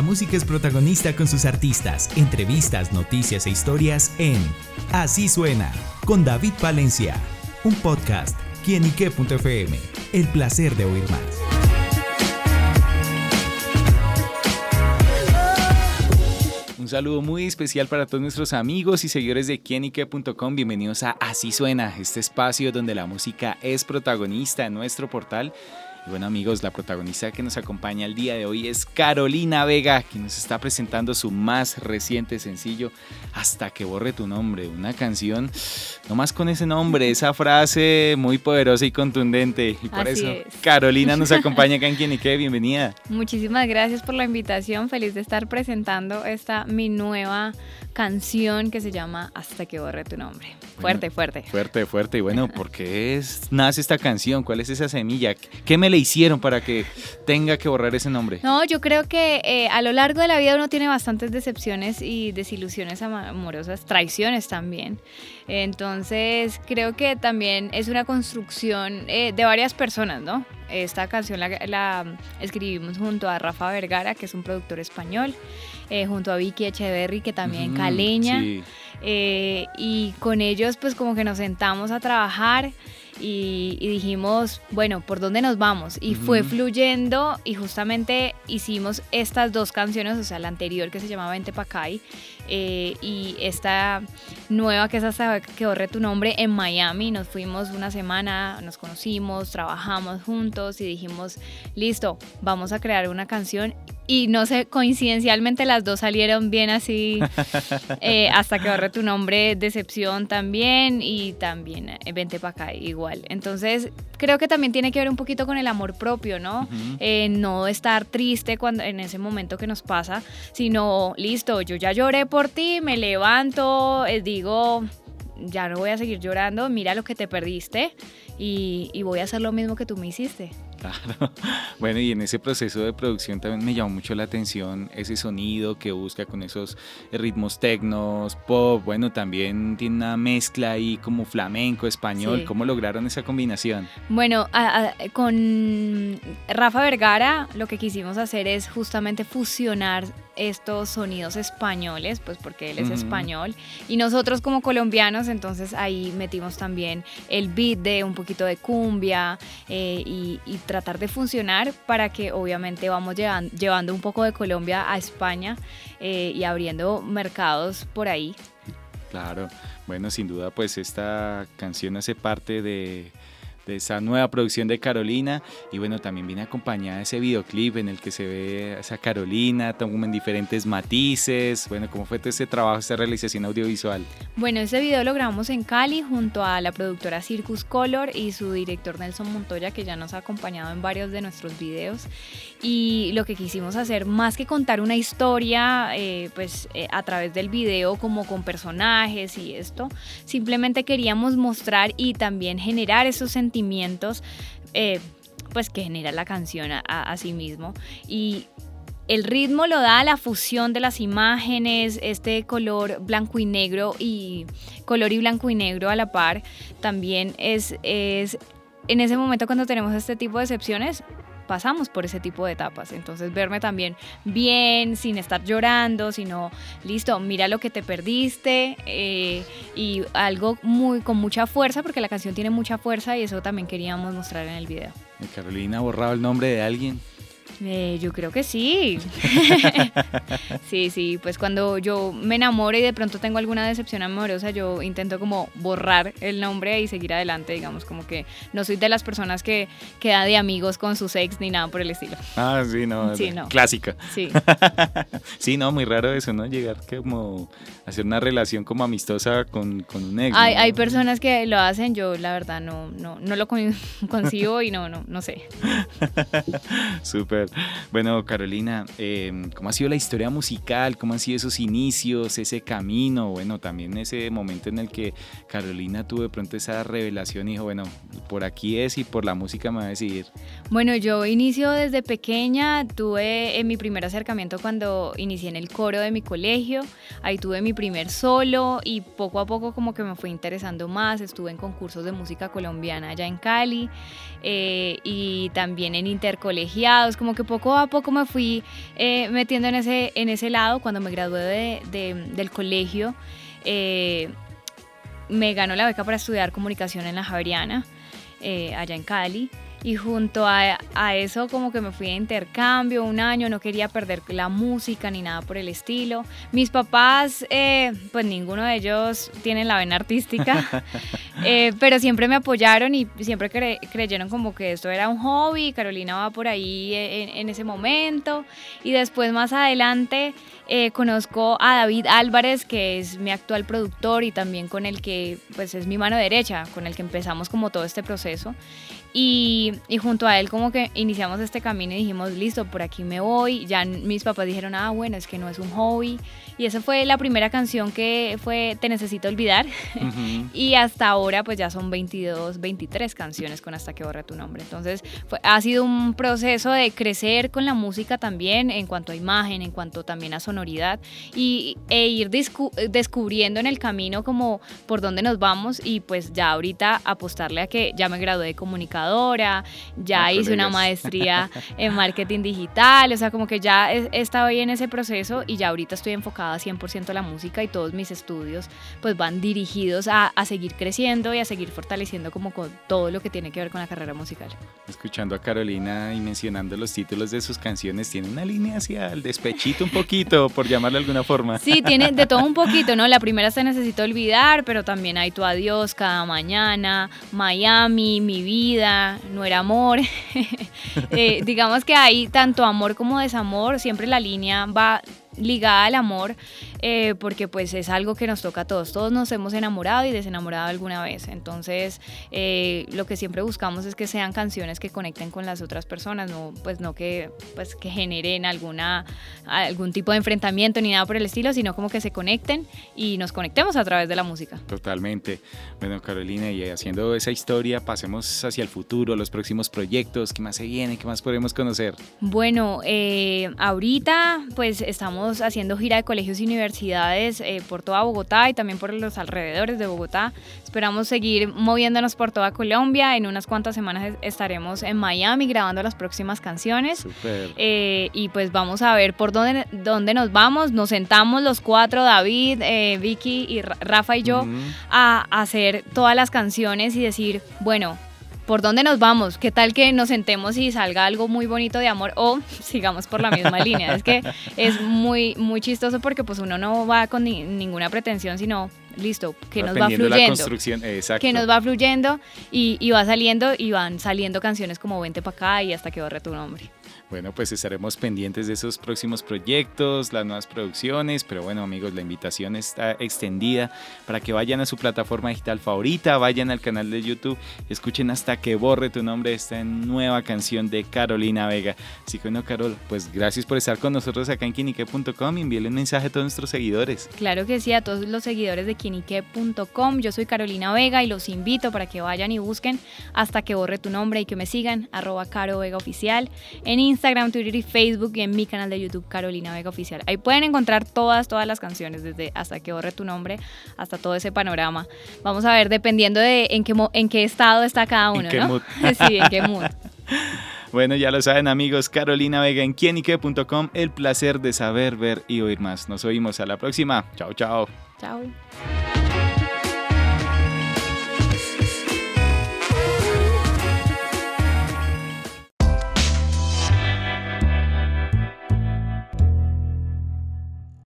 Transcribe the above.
La música es protagonista con sus artistas, entrevistas, noticias e historias en Así suena con David Valencia, un podcast quienique.fm. El placer de oír más. Un saludo muy especial para todos nuestros amigos y seguidores de quienique.com. Bienvenidos a Así Suena, este espacio donde la música es protagonista en nuestro portal y bueno amigos, la protagonista que nos acompaña el día de hoy es Carolina Vega, quien nos está presentando su más reciente sencillo, Hasta que borre tu nombre, una canción, no más con ese nombre, esa frase muy poderosa y contundente. Y por eso Carolina nos acompaña acá en Quien y Qué, bienvenida. Muchísimas gracias por la invitación, feliz de estar presentando esta mi nueva canción que se llama Hasta que borre tu nombre. Fuerte, fuerte. Fuerte, fuerte. Y bueno, ¿por qué es, nace esta canción? ¿Cuál es esa semilla? ¿Qué me le hicieron para que tenga que borrar ese nombre? No, yo creo que eh, a lo largo de la vida uno tiene bastantes decepciones y desilusiones amorosas, traiciones también. Entonces, creo que también es una construcción eh, de varias personas, ¿no? Esta canción la, escribimos junto a Rafa Vergara, que es un productor español, eh, junto a Vicky Echeverry, que también caleña. y con ellos, pues como que nos sentamos a trabajar y, dijimos, bueno, ¿por dónde nos vamos? Y fue fluyendo y justamente hicimos estas dos canciones, o sea, la anterior que se llamaba Vente Pacay eh, y esta nueva que es hasta que borre tu nombre en Miami. Nos fuimos una semana, nos conocimos, trabajamos juntos y dijimos, listo, vamos a crear una canción y no sé, coincidencialmente las dos salieron bien así, eh, hasta que borre tu nombre, Decepción también, y también eh, Vente para acá, igual. Entonces, creo que también tiene que ver un poquito con el amor propio, ¿no? Eh, no estar triste cuando, en ese momento que nos pasa, sino, listo, yo ya lloré por ti, me levanto, digo, ya no voy a seguir llorando, mira lo que te perdiste y, y voy a hacer lo mismo que tú me hiciste. Claro. Bueno, y en ese proceso de producción también me llamó mucho la atención ese sonido que busca con esos ritmos tecnos, pop. Bueno, también tiene una mezcla ahí como flamenco, español. ¿Cómo lograron esa combinación? Bueno, con Rafa Vergara lo que quisimos hacer es justamente fusionar estos sonidos españoles, pues porque él es español, y nosotros como colombianos, entonces ahí metimos también el beat de un poquito de cumbia eh, y, tratar de funcionar para que obviamente vamos llevando, un poco de Colombia a España eh, y abriendo mercados por ahí. Claro, bueno, sin duda pues esta canción hace parte de de esa nueva producción de Carolina. Y bueno, también viene acompañada de ese videoclip en el que se ve a esa Carolina, en diferentes matices. Bueno, ¿cómo fue todo ese trabajo, esa realización audiovisual? Bueno, ese video lo grabamos en Cali junto a la productora Circus Color y su director Nelson Montoya, que ya nos ha acompañado en varios de nuestros videos. Y lo que quisimos hacer, más que contar una historia, eh, pues eh, a través del video, como con personajes y esto, simplemente queríamos mostrar y también generar esos sentimientos sentimientos eh, pues que genera la canción a, sí mismo y el ritmo lo da la fusión de las imágenes, este color blanco y negro y color y blanco y negro a la par. También es, es en ese momento cuando tenemos este tipo de excepciones, pasamos por ese tipo de etapas. Entonces verme también bien, sin estar llorando, sino, listo, mira lo que te perdiste eh, y algo muy con mucha fuerza, porque la canción tiene mucha fuerza y eso también queríamos mostrar en el video. Carolina borrado el nombre de alguien. Eh, yo creo que sí. sí, sí, pues cuando yo me enamoro y de pronto tengo alguna decepción amorosa, yo intento como borrar el nombre y seguir adelante, digamos, como que no soy de las personas que queda de amigos con sus ex ni nada por el estilo. Ah, sí, no. Sí, no. Clásica. Sí. sí, no, muy raro eso, ¿no? Llegar como a hacer una relación como amistosa con, con un ex. Hay, hay personas que lo hacen, yo la verdad no, no, no lo consigo y no, no, no sé. Súper. Bueno, Carolina, em, ¿cómo ha sido la historia musical? ¿Cómo han sido esos inicios, ese camino? Bueno, también ese momento en el que Carolina tuvo de pronto esa revelación y dijo, bueno, por aquí es y por la música me va a decidir. Bueno, yo inicio desde pequeña, tuve en mi primer acercamiento cuando inicié en el coro de mi colegio, ahí tuve mi primer solo y poco a poco como que me fue interesando más, estuve en concursos de música colombiana allá en Cali eh, y también en intercolegiados, como que poco a poco me fui eh, metiendo en ese, en ese lado. Cuando me gradué del colegio, eh, me ganó la beca para estudiar comunicación en la Javeriana, eh, allá en Cali. Y junto a, a, eso como que me fui a intercambio un año, no quería perder la música ni nada por el estilo. Mis papás, eh, pues ninguno de ellos tiene la vena artística, eh, pero siempre me apoyaron y siempre creyeron como que esto era un hobby, Carolina va por ahí en, en ese momento. Y después más adelante eh, conozco a David Álvarez, que es mi actual productor y también con el que pues es mi mano derecha, con el que empezamos como todo este proceso. Y, y, junto a él como que iniciamos este camino y dijimos, listo, por aquí me voy. Ya mis papás dijeron, ah, bueno, es que no es un hobby. Y esa fue la primera canción que fue Te Necesito Olvidar. y hasta ahora pues ya son 22, 23 canciones con Hasta que borra tu nombre. Entonces fue, ha sido un proceso de crecer con la música también en cuanto a imagen, en cuanto también a sonoridad y, e ir descubriendo en el camino como por dónde nos vamos y pues ya ahorita apostarle a que ya me gradué de comunicación ya ah, hice una maestría en marketing digital, o sea, como que ya he, estado ahí en ese proceso y ya ahorita estoy enfocada 100% a la música y todos mis estudios pues van dirigidos a, a, seguir creciendo y a seguir fortaleciendo como con todo lo que tiene que ver con la carrera musical. Escuchando a Carolina y mencionando los títulos de sus canciones, tiene una línea hacia el despechito un poquito, por llamarlo de alguna forma. Sí, tiene de todo un poquito, ¿no? La primera se necesita olvidar, pero también hay tu adiós cada mañana, Miami, mi vida no era amor. Eh, digamos que hay tanto amor como desamor, siempre la línea va ligada al amor, eh, porque pues es algo que nos toca a todos. Todos nos hemos enamorado y desenamorado alguna vez. Entonces, eh, lo que siempre buscamos es que sean canciones que conecten con las otras personas, no, pues no que, pues, que generen alguna, algún tipo de enfrentamiento ni nada por el estilo, sino como que se conecten y nos conectemos a través de la música. Totalmente. Bueno, Carolina, y haciendo esa historia, pasemos hacia el futuro, los próximos proyectos, ¿qué más se viene? ¿Qué más podemos conocer? Bueno, eh, ahorita pues estamos haciendo gira de colegios y universidades universidades eh, por toda Bogotá y también por los alrededores de Bogotá. Esperamos seguir moviéndonos por toda Colombia. En unas cuantas semanas estaremos en Miami grabando las próximas canciones. Eh, y pues vamos a ver por dónde, dónde nos vamos. Nos sentamos los cuatro, David, eh, Vicky y Rafa y yo, a hacer todas las canciones y decir, bueno, ¿por dónde nos vamos? ¿Qué tal que nos sentemos y salga algo muy bonito de amor o sigamos por la misma línea? Es que es muy, muy chistoso porque pues uno no va con ninguna pretensión, sino listo, que nos va fluyendo. Que nos va fluyendo y, y va saliendo y van saliendo canciones como Vente para acá y hasta que borre tu nombre. Bueno, pues estaremos pendientes de esos próximos proyectos, las nuevas producciones, pero bueno amigos, la invitación está extendida para que vayan a su plataforma digital favorita, vayan al canal de YouTube, escuchen hasta que borre tu nombre esta nueva canción de Carolina Vega. Así que bueno, Carol, pues gracias por estar con nosotros acá en quinique.com y envíale un mensaje a todos nuestros seguidores. Claro que sí, a todos los seguidores de quinique.com. Yo soy Carolina Vega y los invito para que vayan y busquen hasta que borre tu nombre y que me sigan, arroba Caro Vega Oficial Instagram Instagram, Twitter y Facebook y en mi canal de YouTube Carolina Vega Oficial. Ahí pueden encontrar todas, todas las canciones, desde hasta que borre tu nombre hasta todo ese panorama. Vamos a ver, dependiendo de en qué, en qué estado está cada uno, ¿En ¿no? Mood? sí, en qué mood. Bueno, ya lo saben amigos, Carolina Vega en quienique.com, el placer de saber, ver y oír más. Nos oímos a la próxima. Chao, chao. Chao.